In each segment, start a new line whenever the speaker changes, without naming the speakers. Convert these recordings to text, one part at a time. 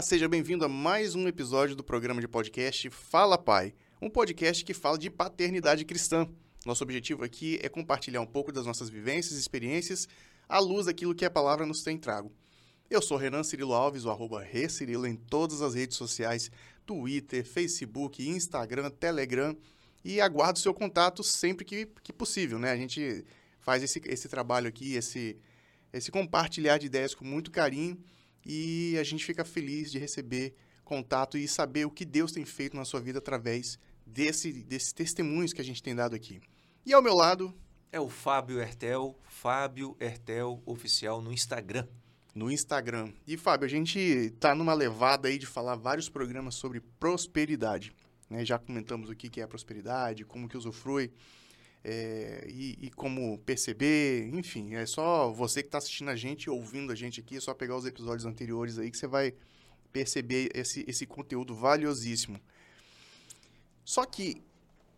Olá, seja bem-vindo a mais um episódio do programa de podcast Fala Pai, um podcast que fala de paternidade cristã. Nosso objetivo aqui é compartilhar um pouco das nossas vivências e experiências à luz daquilo que a palavra nos tem trago. Eu sou Renan Cirilo Alves, o arroba Recirilo em todas as redes sociais, Twitter, Facebook, Instagram, Telegram, e aguardo seu contato sempre que, que possível, né? A gente faz esse, esse trabalho aqui, esse, esse compartilhar de ideias com muito carinho e a gente fica feliz de receber contato e saber o que Deus tem feito na sua vida através desse, desses testemunhos que a gente tem dado aqui. E ao meu lado...
É o Fábio Hertel, Fábio Hertel Oficial no Instagram.
No Instagram. E, Fábio, a gente está numa levada aí de falar vários programas sobre prosperidade. Né? Já comentamos o que é a prosperidade, como que usufrui é, e, e, como perceber, enfim, é só você que está assistindo a gente, ouvindo a gente aqui, é só pegar os episódios anteriores aí que você vai perceber esse, esse conteúdo valiosíssimo. Só que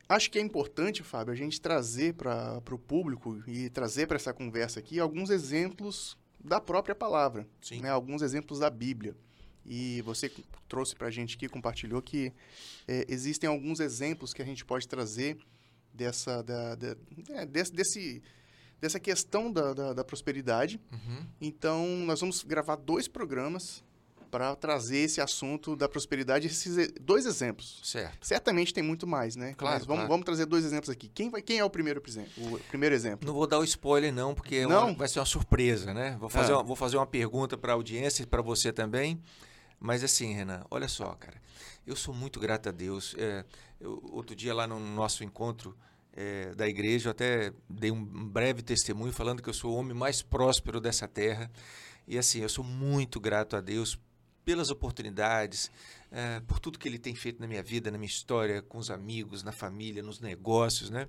acho que é importante, Fábio, a gente trazer para o público e trazer para essa conversa aqui alguns exemplos da própria palavra, né? alguns exemplos da Bíblia. E você trouxe para a gente aqui, compartilhou que é, existem alguns exemplos que a gente pode trazer dessa, da, da é, desse, desse, dessa questão da, da, da prosperidade. Uhum. Então, nós vamos gravar dois programas para trazer esse assunto da prosperidade, esses dois exemplos.
Certo.
Certamente tem muito mais, né?
Claro.
Mas vamos,
claro.
vamos trazer dois exemplos aqui. Quem, vai, quem é o primeiro, o primeiro exemplo?
Não vou dar o spoiler, não, porque é
não?
vai ser uma surpresa, né? Vou fazer, ah. uma, vou fazer uma pergunta para a audiência e para você também. Mas assim, Renan, olha só, cara. Eu sou muito grato a Deus. É, eu, outro dia lá no nosso encontro é, da igreja, eu até dei um breve testemunho falando que eu sou o homem mais próspero dessa terra. E assim, eu sou muito grato a Deus pelas oportunidades, é, por tudo que Ele tem feito na minha vida, na minha história, com os amigos, na família, nos negócios, né?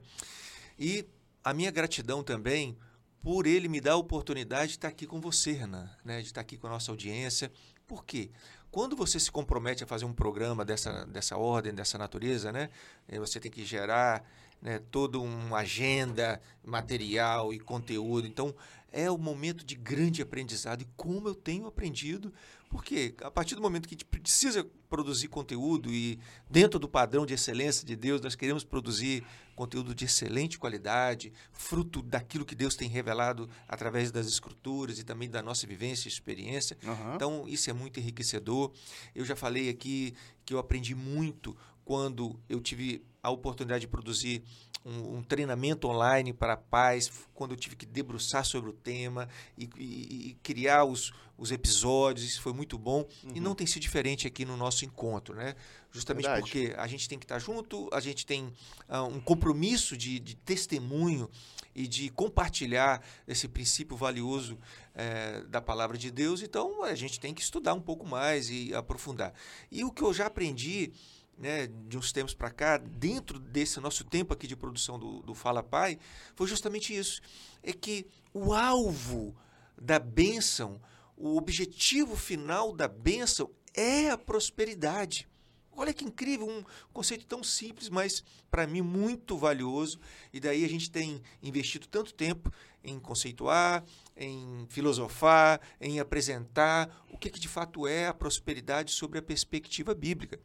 E a minha gratidão também por Ele me dar a oportunidade de estar aqui com você, Renan, né? de estar aqui com a nossa audiência. Por quê? Quando você se compromete a fazer um programa dessa, dessa ordem, dessa natureza, né? Eh, você tem que gerar né, toda uma agenda material e conteúdo. Então, é o um momento de grande aprendizado. E como eu tenho aprendido, porque a partir do momento que a gente precisa produzir conteúdo e dentro do padrão de excelência de Deus, nós queremos produzir conteúdo de excelente qualidade, fruto daquilo que Deus tem revelado através das escrituras e também da nossa vivência e experiência. Uhum. Então, isso é muito enriquecedor. Eu já falei aqui que eu aprendi muito quando eu tive a oportunidade de produzir um, um, treinamento online para pais, quando eu tive que debruçar sobre o tema e, e, e criar os, os episódios, isso foi muito bom. Uhum. E não tem sido diferente aqui no nosso encontro, né? Justamente Verdade. porque a gente tem que estar junto, a gente tem uh, um compromisso de, de, testemunho e de compartilhar esse princípio valioso uh, da palavra de Deus, então a gente tem que estudar um pouco mais e aprofundar. E o que eu já aprendi né, de uns tempos para cá, dentro desse nosso tempo aqui de produção do, do Fala Pai, foi justamente isso. É que o alvo da bênção, o objetivo final da bênção é a prosperidade. Olha que incrível, um conceito tão simples, mas para mim muito valioso. E daí a gente tem investido tanto tempo em conceituar, em filosofar, em apresentar o que, que de fato é a prosperidade sobre a perspectiva bíblica.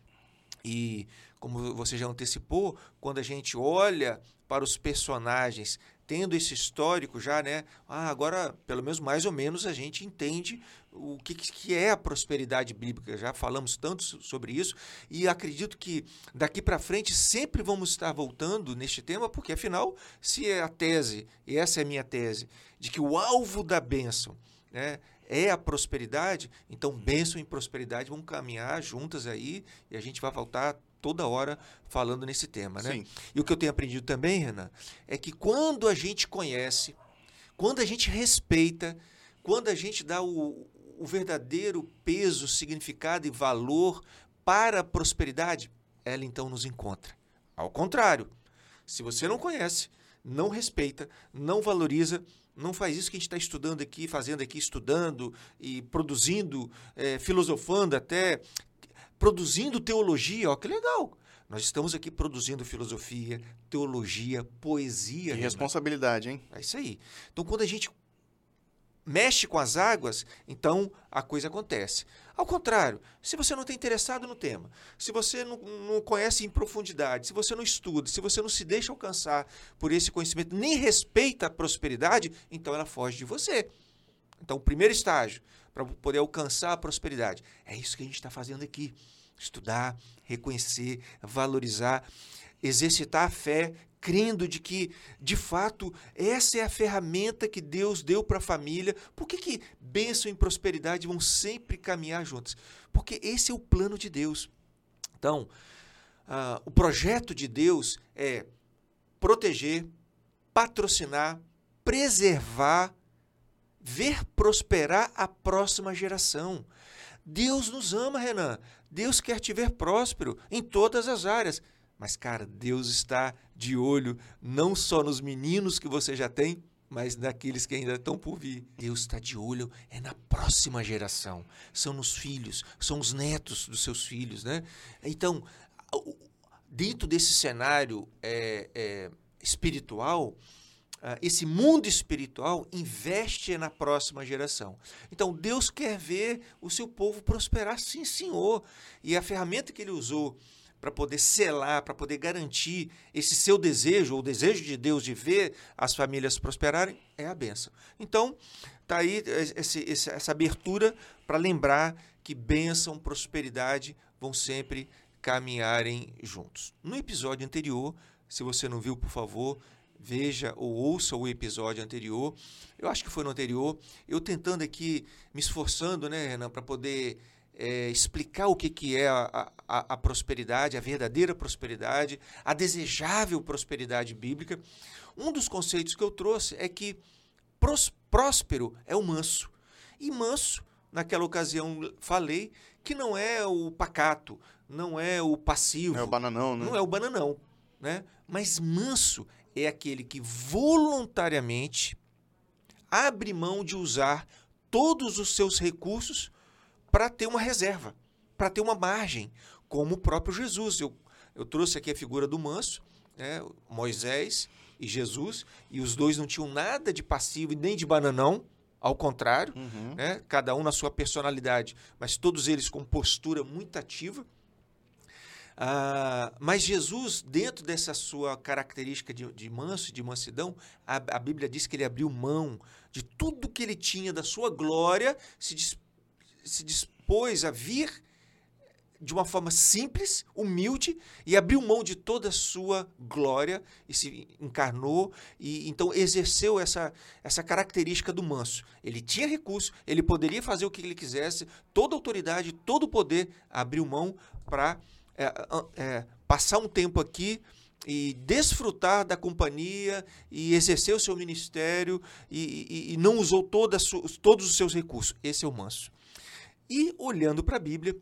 E como você já antecipou, quando a gente olha para os personagens tendo esse histórico já, né? Ah, agora, pelo menos mais ou menos, a gente entende o que, que é a prosperidade bíblica. Já falamos tanto sobre isso e acredito que daqui para frente sempre vamos estar voltando neste tema, porque afinal, se é a tese, e essa é a minha tese, de que o alvo da bênção né, é a prosperidade, então bênção e prosperidade vão caminhar juntas aí e a gente vai voltar toda hora falando nesse tema, né? Sim. E o que eu tenho aprendido também, Renan, é que quando a gente conhece, quando a gente respeita, quando a gente dá o, o verdadeiro peso, significado e valor para a prosperidade, ela então nos encontra. Ao contrário, se você não conhece, não respeita, não valoriza, não faz isso que a gente está estudando aqui, fazendo aqui, estudando e produzindo, é, filosofando até, produzindo teologia, ó, que legal. Nós estamos aqui produzindo filosofia, teologia, poesia.
Que responsabilidade, hein?
É isso aí. Então, quando a gente mexe com as águas, então a coisa acontece. Ao contrário, se você não está interessado no tema, se você não, não, conhece em profundidade, se você não estuda, se você não se deixa alcançar por esse conhecimento, nem respeita a prosperidade, então ela foge de você. Então, o primeiro estágio para poder alcançar a prosperidade é isso que a gente está fazendo aqui: estudar, reconhecer, valorizar, exercitar a fé crendo de que, de fato, essa é a ferramenta que Deus deu para a família. Por que, que bênção e prosperidade vão sempre caminhar juntos? Porque esse é o plano de Deus. Então, uh, o projeto de Deus é proteger, patrocinar, preservar, ver prosperar a próxima geração. Deus nos ama, Renan. Deus quer te ver próspero em todas as áreas. Mas, cara, Deus está de olho não só nos meninos que você já tem, mas naqueles que ainda estão por vir. Deus está de olho é na próxima geração. São nos filhos, são os netos dos seus filhos, né? Então, dentro desse cenário é, é, espiritual, ah, esse mundo espiritual investe na próxima geração. Então, Deus quer ver o seu povo prosperar, sim, senhor. E a ferramenta que ele usou para poder selar, para poder garantir esse seu desejo, ou o desejo de Deus de ver as famílias prosperarem, é a benção. Então, está aí esse, essa abertura para lembrar que bênção, prosperidade vão sempre caminharem juntos. No episódio anterior, se você não viu, por favor, veja ou ouça o episódio anterior. Eu acho que foi no anterior. Eu tentando aqui, me esforçando, né, Renan, para poder é, explicar o que, que é a, a, a, prosperidade, a verdadeira prosperidade, a desejável prosperidade bíblica. Um dos conceitos que eu trouxe é que pros, próspero é o manso. E manso, naquela ocasião falei, que não é o pacato, não é o passivo.
Não é o bananão, né?
Não é o bananão, né? Mas manso é aquele que voluntariamente abre mão de usar todos os seus recursos para ter uma reserva, para ter uma margem, como o próprio Jesus. Eu, eu trouxe aqui a figura do manso, né, Moisés e Jesus, e os dois não tinham nada de passivo e nem de bananão, ao contrário, uhum. né, cada um na sua personalidade, mas todos eles com postura muito ativa. Ah, mas Jesus, dentro dessa sua característica de, de manso, de mansidão, a, a, Bíblia diz que ele abriu mão de tudo que ele tinha, da sua glória, se se dispôs a vir de uma forma simples, humilde e abriu mão de toda a sua glória e se encarnou e então exerceu essa, essa característica do manso. Ele tinha recurso, ele poderia fazer o que ele quisesse, toda autoridade, todo o poder abriu mão para é, é, passar um tempo aqui e desfrutar da companhia e exercer o seu ministério e, e, e não usou toda, todos os seus recursos. Esse é o manso. E olhando para a Bíblia,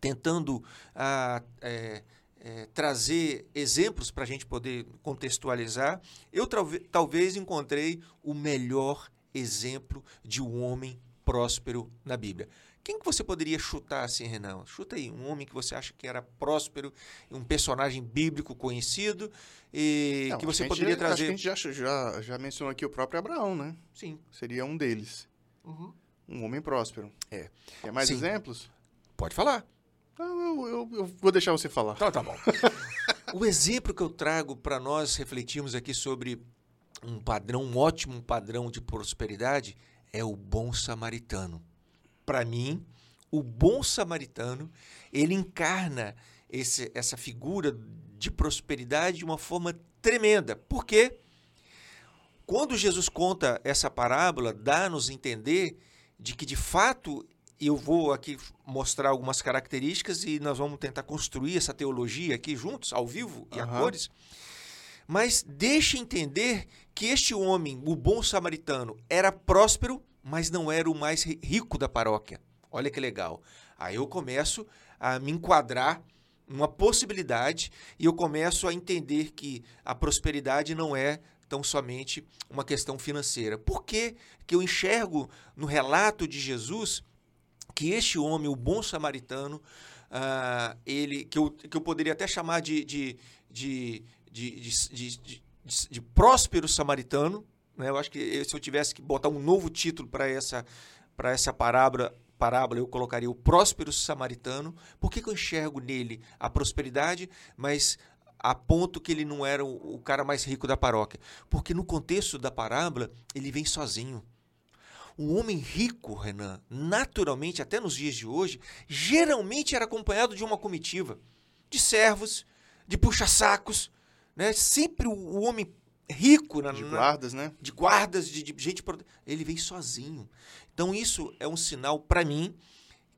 tentando ah, é, é, trazer exemplos para a gente poder contextualizar, eu talvez encontrei o melhor exemplo de um homem próspero na Bíblia. Quem que você poderia chutar assim, Renan? Chuta aí, um homem que você acha que era próspero, um personagem bíblico conhecido e Não, que você poderia trazer. Acho
que a gente já, já, já mencionou aqui o próprio Abraão, né?
Sim.
Seria um deles. Uhum. Um homem próspero.
É.
Quer mais Sim. exemplos?
Pode falar.
Eu, eu, eu, vou deixar você falar.
Tá, tá bom. o exemplo que eu trago para nós refletirmos aqui sobre um padrão, um ótimo padrão de prosperidade é o bom samaritano. Para mim, o bom samaritano, ele encarna esse, essa figura de prosperidade de uma forma tremenda. Por quê? Quando Jesus conta essa parábola, dá-nos entender de que de fato eu vou aqui mostrar algumas características e nós vamos tentar construir essa teologia aqui juntos, ao vivo e uhum. a cores. Mas deixe entender que este homem, o bom samaritano, era próspero, mas não era o mais rico da paróquia. Olha que legal. Aí eu começo a me enquadrar numa possibilidade e eu começo a entender que a prosperidade não é tão somente uma questão financeira. Por que, que eu enxergo no relato de Jesus que este homem, o bom samaritano, uh, ele que eu, que eu poderia até chamar de, de, de, de, de, próspero samaritano, Né? Eu acho que se eu tivesse que botar um novo título para essa, essa parábola, parábola, eu colocaria o próspero samaritano. Por que, que eu enxergo nele a prosperidade, mas a ponto que ele não era o, o cara mais rico da paróquia? Porque no contexto da parábola, ele vem sozinho. O homem rico, Renan, naturalmente, até nos dias de hoje, geralmente era acompanhado de uma comitiva, de servos, de puxa-sacos, né? Sempre o, o homem rico na,
de guardas, né?
De guardas, de, de gente, ele vem sozinho. Então isso é um sinal para mim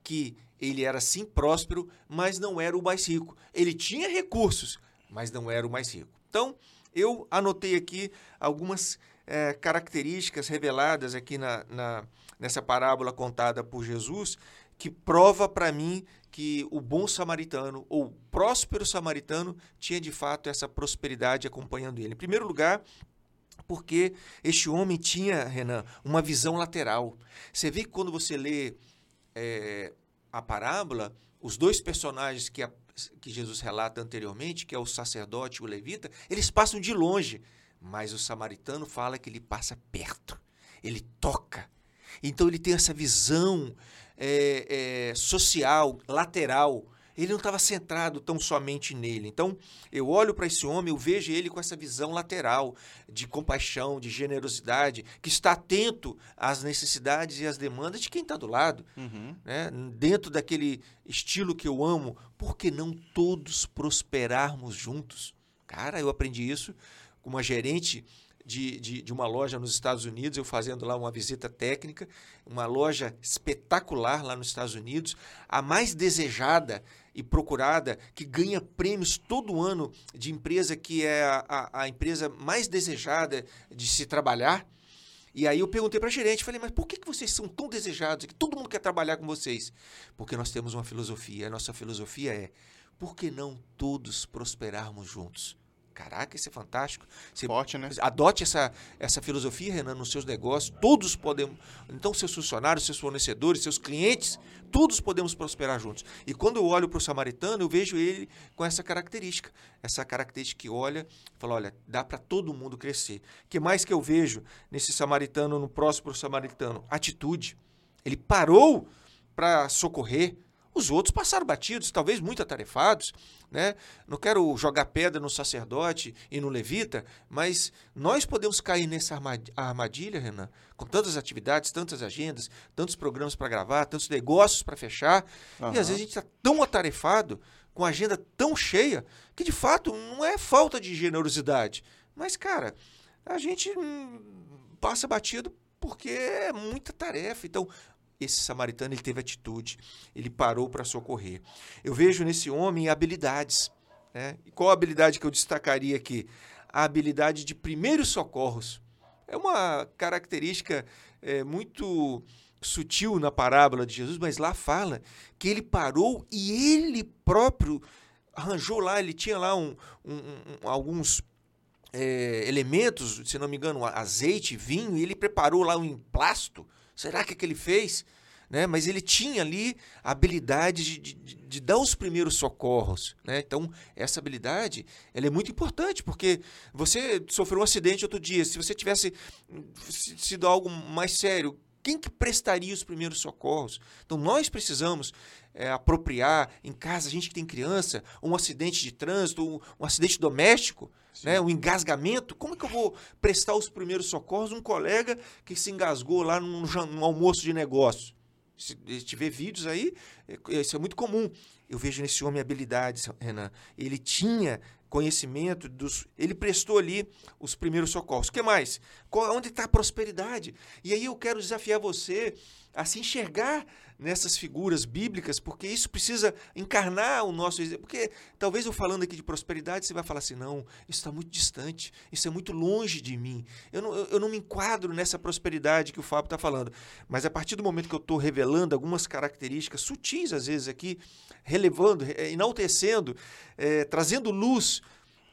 que ele era sim próspero, mas não era o mais rico. Ele tinha recursos, mas não era o mais rico. Então eu anotei aqui algumas é, características reveladas aqui na, na, nessa parábola contada por Jesus que prova para mim que o bom samaritano ou próspero samaritano tinha de fato essa prosperidade acompanhando ele. Em primeiro lugar, porque este homem tinha, Renan, uma visão lateral. Você vê que quando você lê é, a parábola, os dois personagens que, a, que Jesus relata anteriormente, que é o sacerdote e o levita, eles passam de longe. Mas o samaritano fala que ele passa perto, ele toca. Então ele tem essa visão é, é, social, lateral. Ele não estava centrado tão somente nele. Então, eu olho para esse homem, eu vejo ele com essa visão lateral de compaixão, de generosidade, que está atento às necessidades e às demandas de quem está do lado. Uhum. Né? Dentro daquele estilo que eu amo, por que não todos prosperarmos juntos? Cara, eu aprendi isso com uma gerente de, de, de, uma loja nos Estados Unidos, eu fazendo lá uma visita técnica, uma loja espetacular lá nos Estados Unidos, a mais desejada e procurada, que ganha prêmios todo ano de empresa que é a, a, a empresa mais desejada de se trabalhar. E aí eu perguntei para a gerente, falei, mas por que, que vocês são tão desejados, que todo mundo quer trabalhar com vocês? Porque nós temos uma filosofia, a nossa filosofia é, por que não todos prosperarmos juntos? Caraca, isso é fantástico.
Você Forte, né?
Adote essa, essa filosofia, Renan, nos seus negócios. Todos podemos. Então, seus funcionários, seus fornecedores, seus clientes, todos podemos prosperar juntos. E quando eu olho para o samaritano, eu vejo ele com essa característica. Essa característica que olha e fala: olha, dá para todo mundo crescer. O que mais que eu vejo nesse samaritano, no próximo samaritano? Atitude. Ele parou para socorrer. Os outros passaram batidos, talvez muito atarefados. Né? Não quero jogar pedra no sacerdote e no levita, mas nós podemos cair nessa armadilha, Renan, com tantas atividades, tantas agendas, tantos programas para gravar, tantos negócios para fechar. Uhum. E às vezes a gente está tão atarefado, com a agenda tão cheia, que de fato não é falta de generosidade. Mas, cara, a gente hum, passa batido porque é muita tarefa. Então, esse samaritano ele teve atitude, ele parou para socorrer. Eu vejo nesse homem habilidades. Né? E qual a habilidade que eu destacaria aqui? A habilidade de primeiros socorros. É uma característica é, muito sutil na parábola de Jesus, mas lá fala que ele parou e ele próprio arranjou lá, ele tinha lá um, um, um, alguns é, elementos, se não me engano, azeite, vinho, e ele preparou lá um emplasto Será que é que ele fez? Né? Mas ele tinha ali a habilidade de, de, de dar os primeiros socorros. Né? Então, essa habilidade ela é muito importante, porque você sofreu um acidente outro dia, se você tivesse sido algo mais sério, quem que prestaria os primeiros socorros? Então, nós precisamos é, apropriar em casa, a gente que tem criança, um acidente de trânsito, um, um acidente doméstico, né, um engasgamento. Como é que eu vou prestar os primeiros socorros um colega que se engasgou lá num, num almoço de negócio? Se tiver vídeos aí, é, isso é muito comum. Eu vejo nesse homem habilidades, Renan. Ele tinha conhecimento dos. Ele prestou ali os primeiros socorros. O que mais? Qual, onde está a prosperidade? E aí eu quero desafiar você a se enxergar nessas figuras bíblicas, porque isso precisa encarnar o nosso. Porque talvez eu falando aqui de prosperidade, você vai falar assim: não, isso está muito distante, isso é muito longe de mim. Eu não, eu não me enquadro nessa prosperidade que o Fábio está falando. Mas a partir do momento que eu estou revelando algumas características sutis, às vezes aqui, relevando, enaltecendo, é, trazendo luz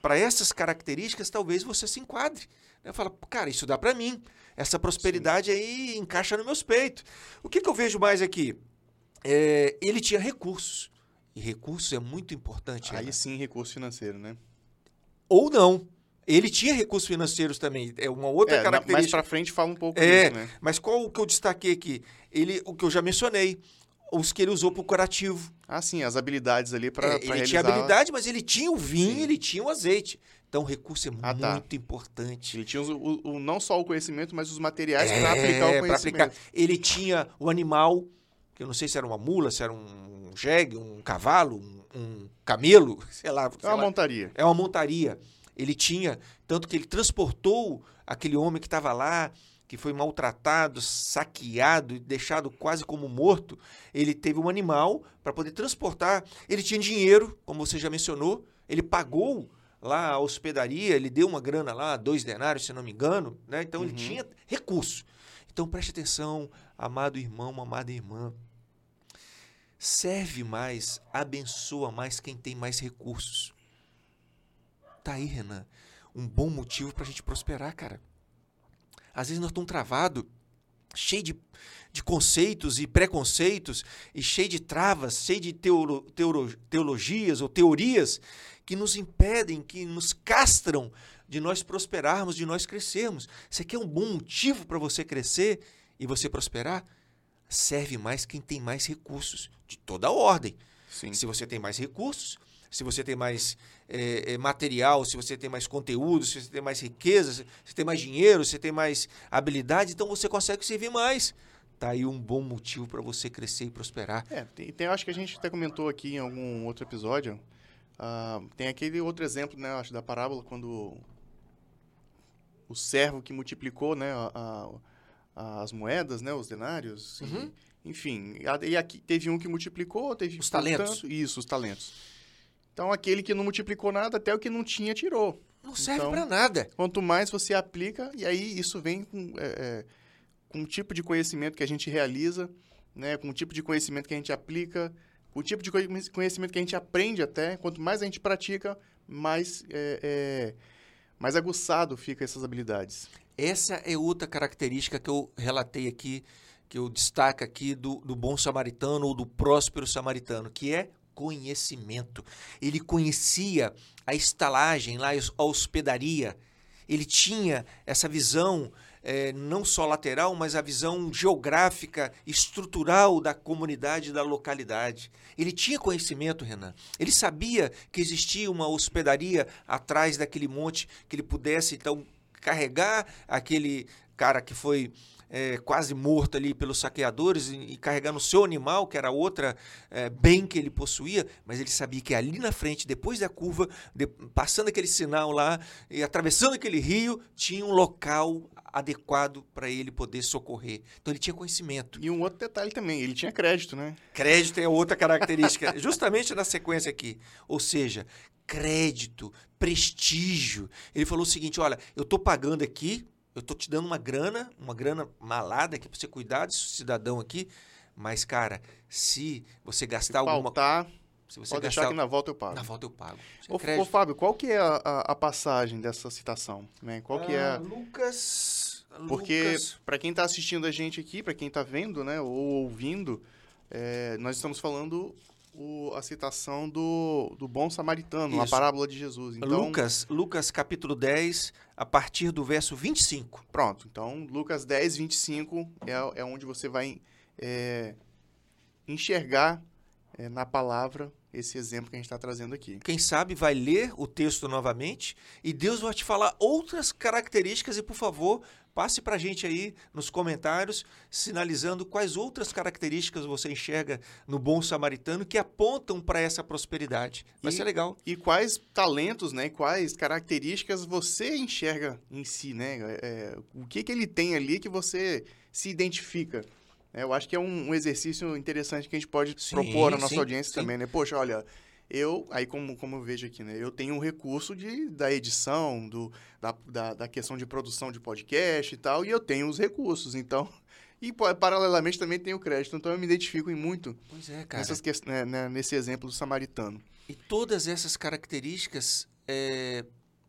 para essas características, talvez você se enquadre. Eu falo, cara, isso dá para mim. Essa prosperidade Sim. aí encaixa nos meus peitos. O que, que eu vejo mais aqui? É, ele tinha recursos. E recursos é muito importante.
Aí né? sim, recurso financeiro, né?
Ou não. Ele tinha recursos financeiros também, é uma outra
É,
característica.
mais pra frente fala um pouco
É,
disso, né?
mas qual o que eu destaquei aqui? Ele, o que eu já mencionei, os que ele usou para o curativo.
Ah, sim, as habilidades ali pra,
É, ele tinha
realizar-
habilidade, mas ele tinha o vinho,
Sim.
ele tinha o azeite. Então o recurso é
Ah, tá.
muito importante.
Ele tinha o, o- não só o conhecimento, mas os materiais
É,
pra aplicar o conhecimento.
aplicar. Ele tinha o animal, que eu não sei se era uma mula, se era um jegue, um cavalo, um, um camelo, sei lá.
É
sei
uma
lá.
montaria.
É uma montaria. Ele tinha, tanto que ele transportou aquele homem que estava lá, que foi maltratado, saqueado e deixado quase como morto. Ele teve um animal para poder transportar. Ele tinha dinheiro, como você já mencionou. Ele pagou lá a hospedaria, ele deu uma grana lá, dois denários, se não me engano. Né? Então ele
Uhum.
tinha recurso. Então preste atenção, amado irmão, amada irmã. Serve mais, abençoa mais quem tem mais recursos. Tá aí, Renan. Um bom motivo pra gente prosperar, cara. Às vezes nós estamos travados, cheio de, de conceitos e preconceitos, e cheio de travas, cheio de teolo, teoro- teologias ou teorias que nos impedem, que nos castram de nós prosperarmos, de nós crescermos. Você quer um bom motivo para você crescer e você prosperar? Serve mais quem tem mais recursos, de toda a ordem.
Sim.
Se você tem mais recursos, se você tem mais eh, material, se você tem mais conteúdo, se você tem mais riqueza, se você tem mais dinheiro, se você tem mais habilidade, então você consegue servir mais. Tá aí um bom motivo para você crescer e prosperar.
É, tem, tem- acho que a gente até comentou aqui em algum outro episódio. Ah, tem aquele outro exemplo, né? Acho da parábola quando o servo que multiplicou, né? a- a- as moedas, né? Os denários. e-
Uhum.
enfim, a- e aqui teve um que multiplicou, teve
Os talentos.
tanto- isso, os talentos. Então aquele que não multiplicou nada, até o que não tinha tirou.
Não serve
Então-
para nada.
Quanto mais você aplica, e aí isso vem com, é, é, com o tipo de conhecimento que a gente realiza, né, com o tipo de conhecimento que a gente aplica, o tipo de conhe- conhecimento que a gente aprende até. Quanto mais a gente pratica, mais, é, é, mais aguçado fica essas habilidades.
Essa é outra característica que eu relatei aqui, que eu destaco aqui do, do bom samaritano ou do próspero samaritano, que é conhecimento. Ele conhecia a estalagem lá, a hospedaria. Ele tinha essa visão eh, não só lateral, mas a visão geográfica, estrutural da comunidade, da localidade. Ele tinha conhecimento, Renan. Ele sabia que existia uma hospedaria atrás daquele monte que ele pudesse, então, carregar aquele cara que foi é, quase morto ali pelos saqueadores e, e carregar no seu animal, que era outra é, bem que ele possuía, mas ele sabia que ali na frente, depois da curva, de- passando aquele sinal lá e atravessando aquele rio, tinha um local adequado para ele poder socorrer. Então ele tinha conhecimento.
E um outro detalhe também, ele tinha crédito, né?
Crédito é outra característica, justamente na sequência aqui. Ou seja, crédito, prestígio. Ele falou o seguinte: olha, eu estou pagando aqui, eu estou te dando uma grana, uma grana malada aqui para você cuidar desse cidadão aqui. Mas, cara, se você gastar alguma
Faltar,
Se você
pode
gastar
deixar que na volta eu pago.
na volta eu pago. É
Ô, ô. Fábio, qual que é a, a- a passagem dessa citação? Né? Qual que
Ah,
é...
Lucas.
Porque para quem está assistindo a gente aqui, para quem está vendo, né, ou ouvindo, é, nós estamos falando o- a citação do, do bom samaritano, a
Isso.
parábola de Jesus. Então,
Lucas, Lucas capítulo 10, a partir do verso 25.
pronto. Então, Lucas 10, 25 é, é onde você vai é, enxergar é, na palavra esse exemplo que a gente está trazendo aqui.
Quem sabe vai ler o texto novamente e Deus vai te falar outras características e, por favor, passe para a gente aí nos comentários, sinalizando quais outras características você enxerga no bom samaritano que apontam para essa prosperidade. Vai
E-
ser legal.
E quais talentos, né, quais características você enxerga em si, né? É, o que, que ele tem ali que você se identifica? É, eu acho que é um, um exercício interessante que a gente pode
Sim,
propor à nossa
sim,
audiência
sim.
também, né? Poxa, olha, eu, aí como, como eu vejo aqui, né? Eu tenho um recurso de, da edição, do, da, da, da questão de produção de podcast e tal, e eu tenho os recursos, então... E paralelamente também tenho crédito, então eu me identifico em muito
Pois é, cara.
nessas né, né, nesse exemplo do samaritano.
E todas essas características é,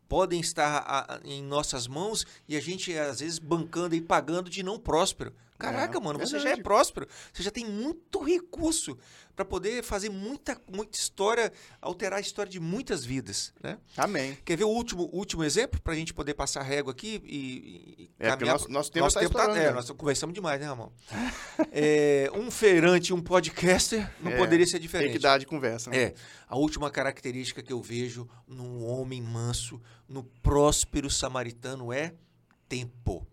podem estar a- em nossas mãos e a gente, às vezes, bancando e pagando de não próspero. Caraca,
É,
mano, você
verdade.
já é próspero. Você já tem muito recurso para poder fazer muita, muita história, alterar a história de muitas vidas, né?
Amém.
Quer ver o último, último exemplo para a gente poder passar régua aqui e, e
É,
caminhar
nosso, nosso tempo
nosso
tá
tempo tá, é,
né?
nós conversamos demais, né, Ramon? É, um feirante, um podcaster, não
É,
poderia ser
Tem
diferente.
que dar de conversa, né?
É, a última característica que eu vejo num homem manso, no próspero samaritano é tempo.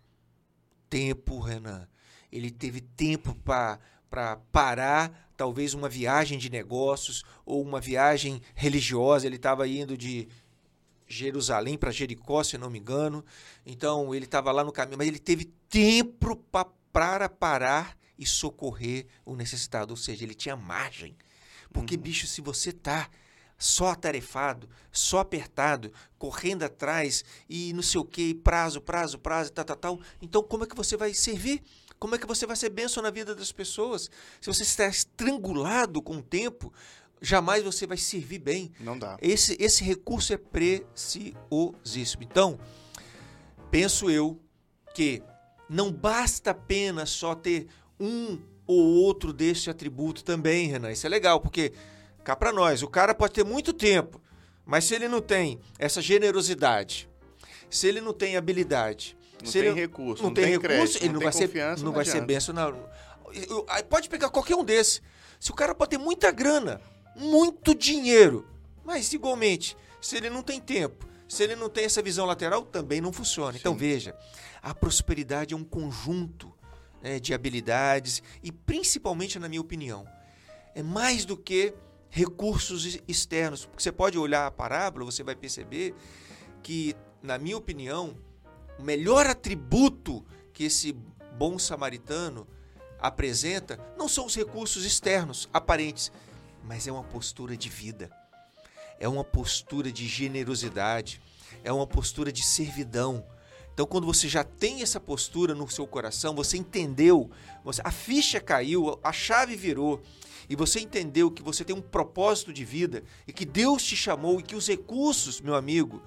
Tempo, Renan. Ele teve tempo para parar, talvez uma viagem de negócios ou uma viagem religiosa. Ele estava indo de Jerusalém para Jericó, se não me engano. Então ele estava lá no caminho, mas ele teve tempo pa- para parar e socorrer o necessitado. Ou seja, ele tinha margem. Porque, bicho, se você tá só atarefado, só apertado, correndo atrás e não sei o que, prazo, prazo, prazo, tal, tal, tal, então como é que você vai servir? Como é que você vai ser bênção na vida das pessoas? Se você está estrangulado com o tempo, jamais você vai servir bem.
Não dá.
Esse, esse recurso é preciosíssimo. Então, penso eu que não basta apenas só ter um ou outro desse atributo também, Renan. Isso é legal, porque cá para nós, o cara pode ter muito tempo, mas se ele não tem essa generosidade, se ele não tem habilidade,
Não
se
tem
ele
recurso,
não,
não
tem,
tem
recurso,
crédito,
ele
não
não, vai ser, não
não
vai ser benção. Aí Pode pegar qualquer um desse. Se o cara pode ter muita grana, muito dinheiro, mas igualmente, se ele não tem tempo, se ele não tem essa visão lateral, também não funciona. Então
Sim.
veja, a prosperidade é um conjunto né, de habilidades e principalmente, na minha opinião, é mais do que recursos ex- externos. Porque você pode olhar a parábola, você vai perceber que, na minha opinião, o melhor atributo que esse bom samaritano apresenta não são os recursos externos, aparentes, mas é uma postura de vida, é uma postura de generosidade, é uma postura de servidão. Então, quando você já tem essa postura no seu coração, você entendeu, você- a ficha caiu, a chave virou, e você entendeu que você tem um propósito de vida e que Deus te chamou e que os recursos, meu amigo,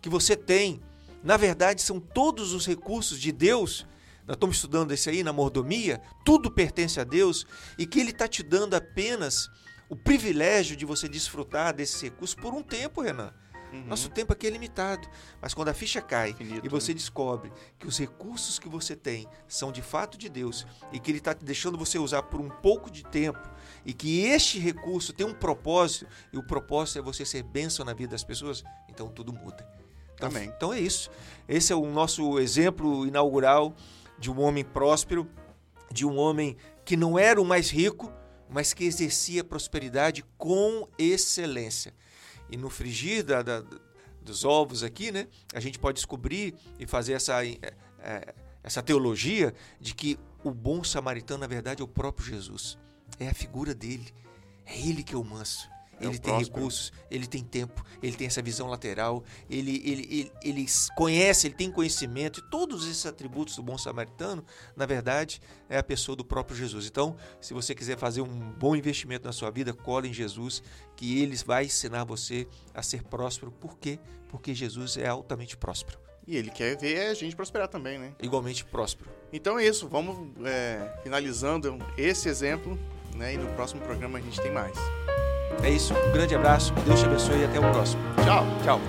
que você tem, na verdade, são todos os recursos de Deus. Nós estamos estudando esse aí na mordomia, tudo pertence a Deus e que Ele está te dando apenas o privilégio de você desfrutar desses recursos por um tempo, Renan.
Uhum.
Nosso tempo aqui é limitado, mas quando a ficha cai
Infinito,
e você
né?
descobre que os recursos que você tem são de fato de Deus e que Ele está deixando você usar por um pouco de tempo e que este recurso tem um propósito e o propósito é você ser bênção na vida das pessoas, então tudo muda.
Amém.
então é isso. Esse é o nosso exemplo inaugural de um homem próspero, de um homem que não era o mais rico, mas que exercia prosperidade com excelência. E no frigir da, da- dos ovos aqui, né, a gente pode descobrir e fazer essa, eh, eh, essa teologia de que o bom samaritano, na verdade, é o próprio Jesus. É a figura dele. É ele que é o manso.
É
ele tem
próspero.
recursos, ele tem tempo, ele tem essa visão lateral, ele, ele, ele, ele conhece, ele tem conhecimento, e todos esses atributos do bom samaritano, na verdade, é a pessoa do próprio Jesus. Então, se você quiser fazer um bom investimento na sua vida, cola em Jesus, que ele vai ensinar você a ser próspero. Por quê? Porque Jesus é altamente próspero,
E ele quer ver a gente prosperar também, né?
igualmente próspero.
Então é isso, vamos é, finalizando esse exemplo, né? E no próximo programa a gente tem mais.
É isso, um grande abraço, Deus te abençoe e até o próximo.
Tchau!
Tchau.